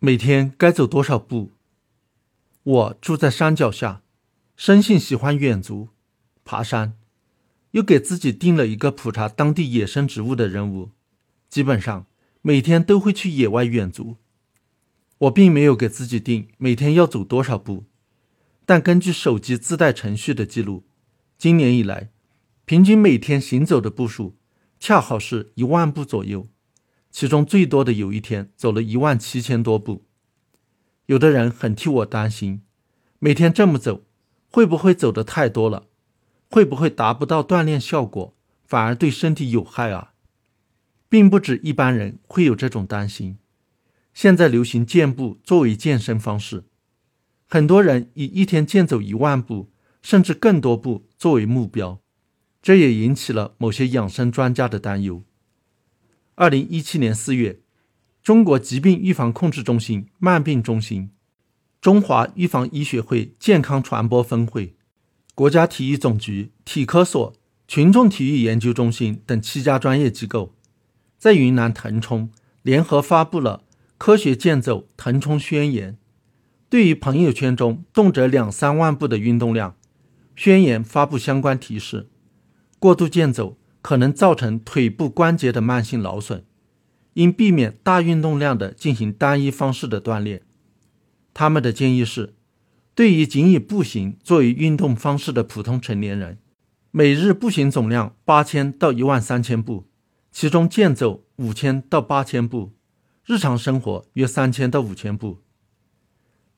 每天该走多少步？我住在山脚下，生性喜欢远足、爬山，又给自己定了一个普查当地野生植物的任务，基本上每天都会去野外远足。我并没有给自己定每天要走多少步，但根据手机自带程序的记录，今年以来，平均每天行走的步数恰好是一万步左右。其中最多的有一天走了一万七千多步，有的人很替我担心，每天这么走，会不会走的太多了？会不会达不到锻炼效果，反而对身体有害啊？并不止一般人会有这种担心。现在流行健步作为健身方式，很多人以一天健走一万步甚至更多步作为目标，这也引起了某些养生专家的担忧。二零一七年四月，中国疾病预防控制中心慢病中心、中华预防医学会健康传播分会、国家体育总局体科所、群众体育研究中心等七家专业机构，在云南腾冲联合发布了《科学健走腾冲宣言》。对于朋友圈中动辄两三万步的运动量，宣言发布相关提示：过度健走。可能造成腿部关节的慢性劳损，应避免大运动量的进行单一方式的锻炼。他们的建议是，对于仅以步行作为运动方式的普通成年人，每日步行总量八千到一万三千步，其中健走五千到八千步，日常生活约三千到五千步。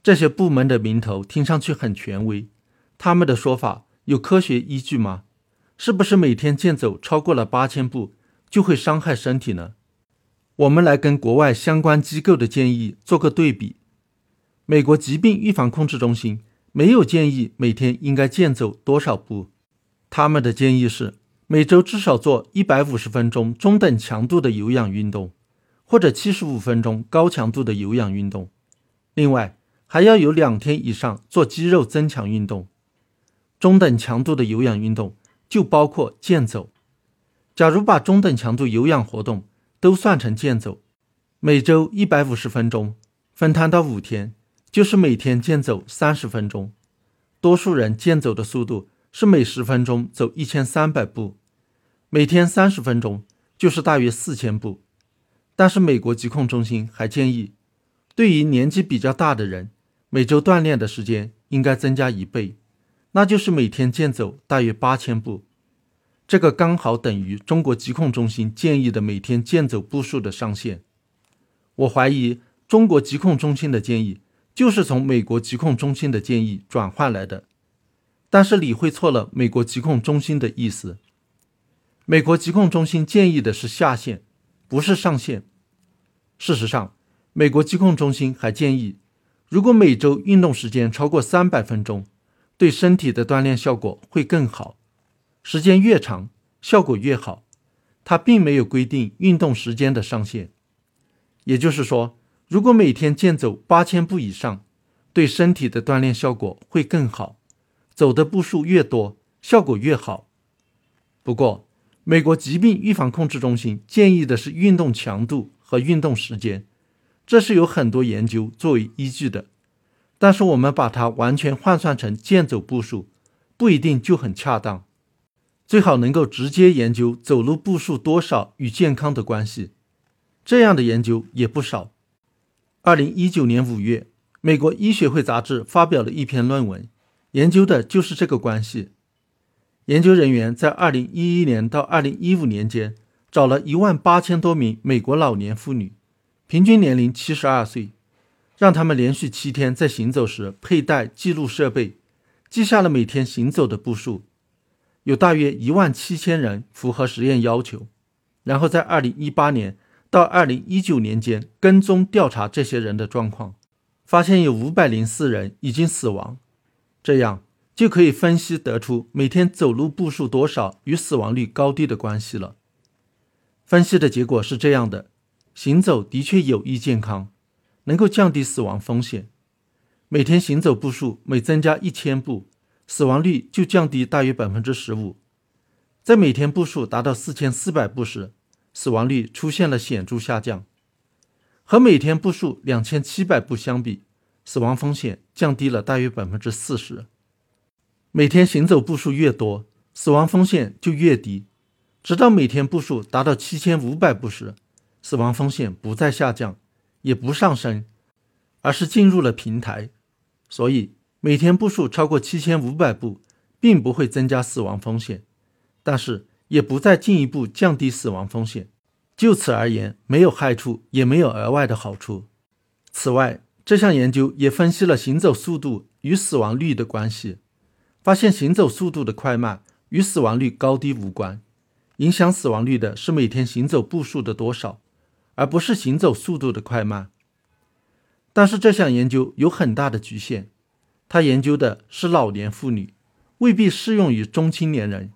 这些部门的名头听上去很权威，他们的说法有科学依据吗？是不是每天健走超过了八千步就会伤害身体呢？我们来跟国外相关机构的建议做个对比。美国疾病预防控制中心没有建议每天应该健走多少步，他们的建议是每周至少做一百五十分钟中等强度的有氧运动，或者七十五分钟高强度的有氧运动。另外，还要有两天以上做肌肉增强运动，中等强度的有氧运动。就包括健走。假如把中等强度有氧活动都算成健走，每周一百五十分钟，分摊到五天，就是每天健走三十分钟。多数人健走的速度是每十分钟走一千三百步，每天三十分钟就是大约四千步。但是美国疾控中心还建议，对于年纪比较大的人，每周锻炼的时间应该增加一倍。那就是每天健走大约八千步，这个刚好等于中国疾控中心建议的每天健走步数的上限。我怀疑中国疾控中心的建议就是从美国疾控中心的建议转换来的，但是理会错了美国疾控中心的意思。美国疾控中心建议的是下限，不是上限。事实上，美国疾控中心还建议，如果每周运动时间超过三百分钟。对身体的锻炼效果会更好，时间越长，效果越好。它并没有规定运动时间的上限，也就是说，如果每天健走八千步以上，对身体的锻炼效果会更好，走的步数越多，效果越好。不过，美国疾病预防控制中心建议的是运动强度和运动时间，这是有很多研究作为依据的。但是我们把它完全换算成健走步数，不一定就很恰当。最好能够直接研究走路步数多少与健康的关系，这样的研究也不少。二零一九年五月，美国医学会杂志发表了一篇论文，研究的就是这个关系。研究人员在二零一一年到二零一五年间，找了一万八千多名美国老年妇女，平均年龄七十二岁。让他们连续七天在行走时佩戴记录设备，记下了每天行走的步数。有大约一万七千人符合实验要求。然后在二零一八年到二零一九年间跟踪调查这些人的状况，发现有五百零四人已经死亡。这样就可以分析得出每天走路步数多少与死亡率高低的关系了。分析的结果是这样的：行走的确有益健康。能够降低死亡风险，每天行走步数每增加一千步，死亡率就降低大约百分之十五。在每天步数达到四千四百步时，死亡率出现了显著下降。和每天步数两千七百步相比，死亡风险降低了大约百分之四十。每天行走步数越多，死亡风险就越低，直到每天步数达到七千五百步时，死亡风险不再下降，也不上升，而是进入了平台。所以，每天步数超过七千五百步，并不会增加死亡风险，但是也不再进一步降低死亡风险。就此而言，没有害处，也没有额外的好处。此外，这项研究也分析了行走速度与死亡率的关系，发现行走速度的快慢与死亡率高低无关，影响死亡率的是每天行走步数的多少，而不是行走速度的快慢。但是这项研究有很大的局限，它研究的是老年妇女，未必适用于中青年人。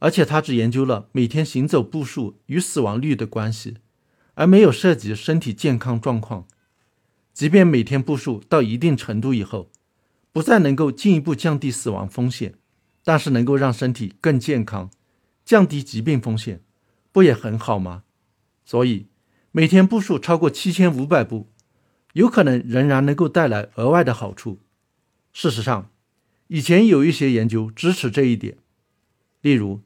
而且他只研究了每天行走步数与死亡率的关系，而没有涉及身体健康状况。即便每天步数到一定程度以后，不再能够进一步降低死亡风险，但是能够让身体更健康，降低疾病风险，不也很好吗？所以，每天步数超过七千五百步，有可能仍然能够带来额外的好处。事实上，以前有一些研究支持这一点，例如。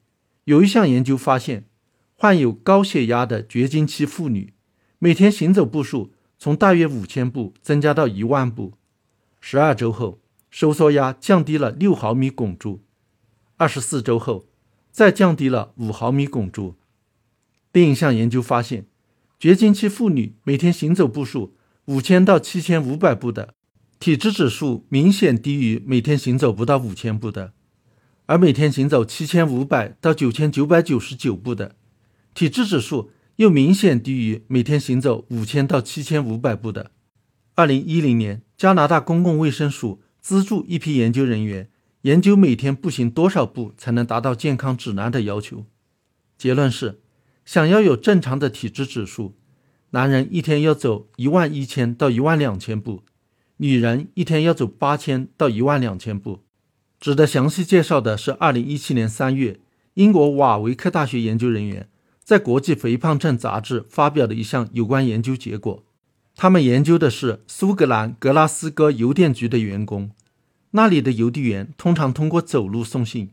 有一项研究发现，患有高血压的绝经期妇女每天行走步数从大约五千步增加到一万步，十二周后收缩压降低了六毫米汞柱，二十四周后再降低了五毫米汞柱。另一项研究发现，绝经期妇女每天行走步数五千到七千五百步的，体脂指数明显低于每天行走不到五千步的。而每天行走七千五百到九千九百九十九步的，体质指数又明显低于每天行走五千到七千五百步的。二零一零年，加拿大公共卫生署资助一批研究人员研究每天步行多少步才能达到健康指南的要求。结论是，想要有正常的体质指数，男人一天要走一万一千到一万两千步，女人一天要走八千到一万两千步。值得详细介绍的是，二零一七年三月，英国瓦维克大学研究人员在《国际肥胖症杂志》发表的一项有关研究结果。他们研究的是苏格兰格拉斯哥邮电局的员工，那里的邮递员通常通过走路送信，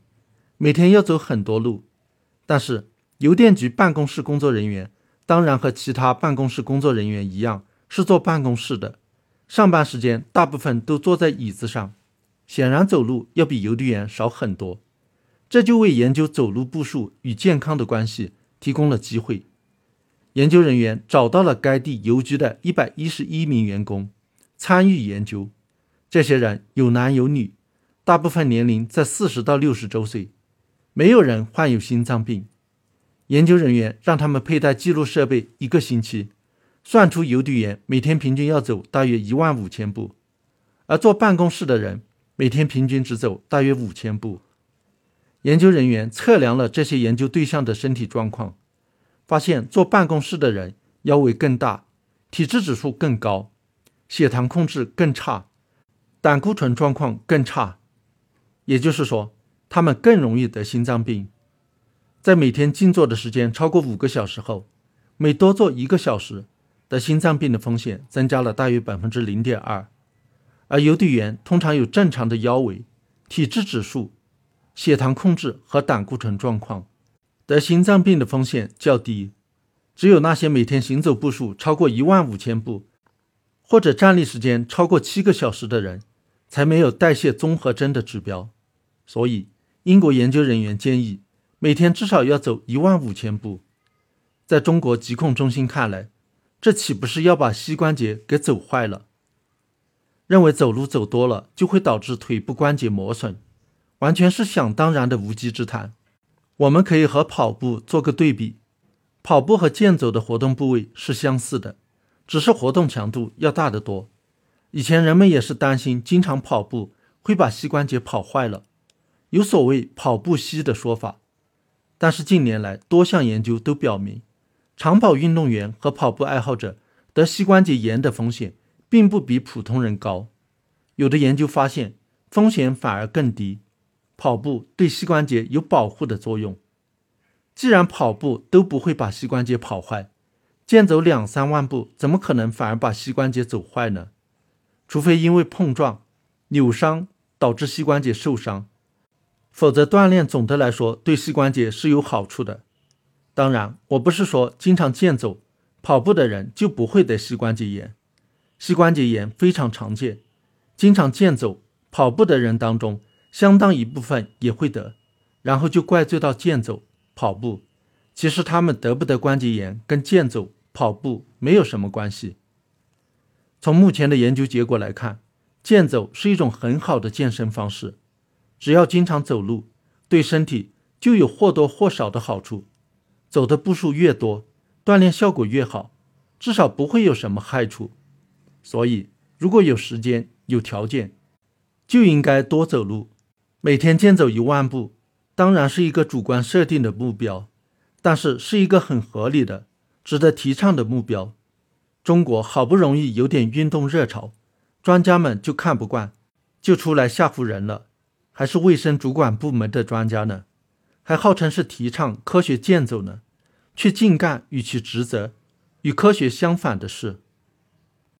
每天要走很多路。但是，邮电局办公室工作人员当然和其他办公室工作人员一样，是坐办公室的，上班时间大部分都坐在椅子上。显然走路要比邮递员少很多，这就为研究走路步数与健康的关系提供了机会。研究人员找到了该地邮局的一百一十一名员工参与研究，这些人有男有女，大部分年龄在四十到六十周岁，没有人患有心脏病。研究人员让他们佩戴记录设备一个星期，算出邮递员每天平均要走大约一万五千步，而坐办公室的人。每天平均只走大约五千步。研究人员测量了这些研究对象的身体状况，发现坐办公室的人腰围更大，体质指数更高，血糖控制更差，胆固醇状况更差。也就是说，他们更容易得心脏病。在每天静坐的时间超过五个小时后，每多坐一个小时，得心脏病的风险增加了大约百分之零点二。而邮递员通常有正常的腰围、体质指数、血糖控制和胆固醇状况，得心脏病的风险较低。只有那些每天行走步数超过一万五千步，或者站立时间超过七个小时的人，才没有代谢综合征的指标。所以，英国研究人员建议每天至少要走一万五千步。在中国疾控中心看来，这岂不是要把膝关节给走坏了？认为走路走多了就会导致腿部关节磨损，完全是想当然的无稽之谈。我们可以和跑步做个对比，跑步和健走的活动部位是相似的，只是活动强度要大得多。以前人们也是担心经常跑步会把膝关节跑坏了，有所谓“跑步膝”的说法。但是近年来多项研究都表明，长跑运动员和跑步爱好者得膝关节炎的风险。并不比普通人高，有的研究发现风险反而更低。跑步对膝关节有保护的作用。既然跑步都不会把膝关节跑坏，健走两三万步，怎么可能反而把膝关节走坏呢？除非因为碰撞、扭伤导致膝关节受伤，否则锻炼总的来说对膝关节是有好处的。当然，我不是说经常健走、跑步的人就不会得膝关节炎，膝关节炎非常常见，经常健走、跑步的人当中，相当一部分也会得，然后就怪罪到健走、跑步。其实他们得不得关节炎跟健走、跑步没有什么关系。从目前的研究结果来看，健走是一种很好的健身方式，只要经常走路，对身体就有或多或少的好处。走的步数越多，锻炼效果越好，至少不会有什么害处。所以，如果有时间、有条件，就应该多走路，每天健走一万步。当然是一个主观设定的目标。但是是一个很合理的、值得提倡的目标。中国好不容易有点运动热潮，专家们就看不惯，就出来吓唬人了。还是卫生主管部门的专家呢，还号称是提倡科学健走呢，却净干与其职责与科学相反的事。